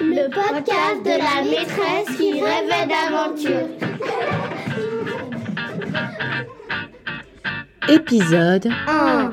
Le podcast de la maîtresse qui rêvait d'aventure. Épisode 1.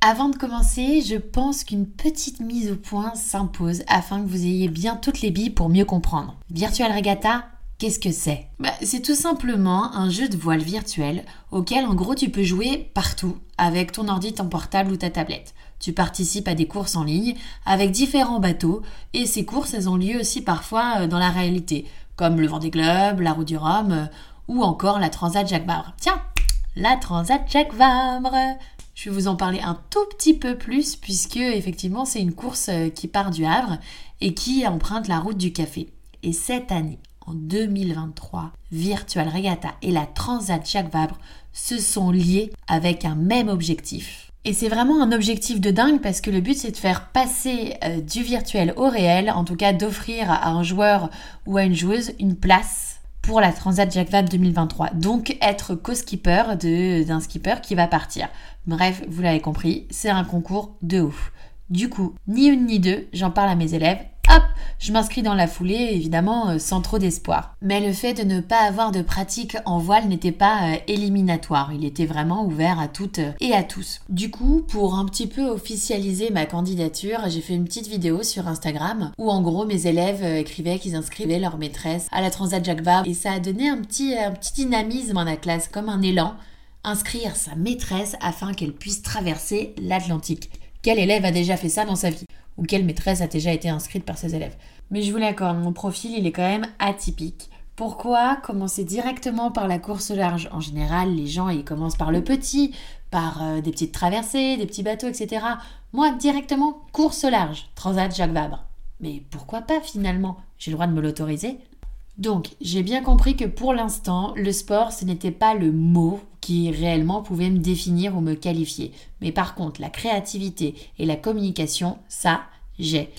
Avant de commencer, je pense qu'une petite mise au point s'impose afin que vous ayez bien toutes les billes pour mieux comprendre. Virtual Regatta, qu'est-ce que c'est? Bah, C'est tout simplement un jeu de voile virtuel auquel en gros tu peux jouer partout avec ton ordi, ton portable ou ta tablette. Tu participes à des courses en ligne avec différents bateaux et ces courses elles ont lieu aussi parfois euh, dans la réalité, comme le Vendée Globe, la Roue du Rhum euh, ou encore la Transat Jacques Vabre. Tiens, la Transat Jacques Vabre je vais vous en parler un tout petit peu plus puisque effectivement c'est une course euh, qui part du Havre et qui emprunte la route du café. Et cette année, en 2023, Virtual Regatta et la Transat Jacques Vabre se sont liés avec un même objectif. Et c'est vraiment un objectif de dingue parce que le but c'est de faire passer euh, du virtuel au réel, en tout cas d'offrir à un joueur ou à une joueuse une place pour la Transat Jacques Vabre 2023. Donc être co-skipper d'un skipper qui va partir. Bref, vous l'avez compris, c'est un concours de ouf. Du coup, ni une ni deux, j'en parle à mes élèves hop, je m'inscris dans la foulée, évidemment euh, sans trop d'espoir. Mais le fait de ne pas avoir de pratique en voile n'était pas euh, éliminatoire, il était vraiment ouvert à toutes euh, et à tous. Du coup, pour un petit peu officialiser ma candidature, j'ai fait une petite vidéo sur Instagram où en gros mes élèves écrivaient qu'ils inscrivaient leur maîtresse à la Transat Jacques Vabre et ça a donné un petit, un petit dynamisme dans la classe, comme un élan inscrire sa maîtresse afin qu'elle puisse traverser l'Atlantique. Quel élève a déjà fait ça dans sa vie? Ou quelle maîtresse a déjà été inscrite par ses élèves. Mais je vous l'accorde, mon profil, il est quand même atypique. Pourquoi commencer directement par la course large? En général, les gens, ils commencent par le petit, par euh, des petites traversées, des petits bateaux, etc. Moi, directement, course large, Transat Jacques Vabre. Mais pourquoi pas finalement? J'ai le droit de me l'autoriser? Donc, j'ai bien compris que pour l'instant, le sport, ce n'était pas le mot qui réellement pouvait me définir ou me qualifier. Mais par contre, la créativité et la communication, ça, j'ai.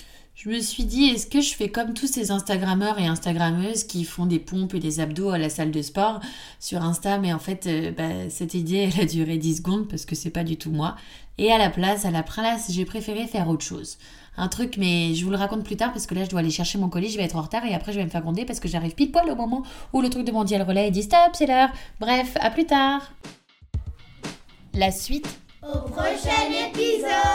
Je me suis dit, est-ce que je fais comme tous ces Instagrammeurs et Instagrammeuses qui font des pompes et des abdos à la salle de sport sur Insta Mais en fait, euh, bah, cette idée, elle a duré 10 secondes parce que c'est pas du tout moi. Et à la place, à la place, j'ai préféré faire autre chose un truc, mais je vous le raconte plus tard parce que là, je dois aller chercher mon colis, je vais être en retard et après, je vais me faire gronder parce que j'arrive pile poil au moment où le truc de mondial relais dit stop, c'est l'heure. Bref, à plus tard. La suite Au prochain épisode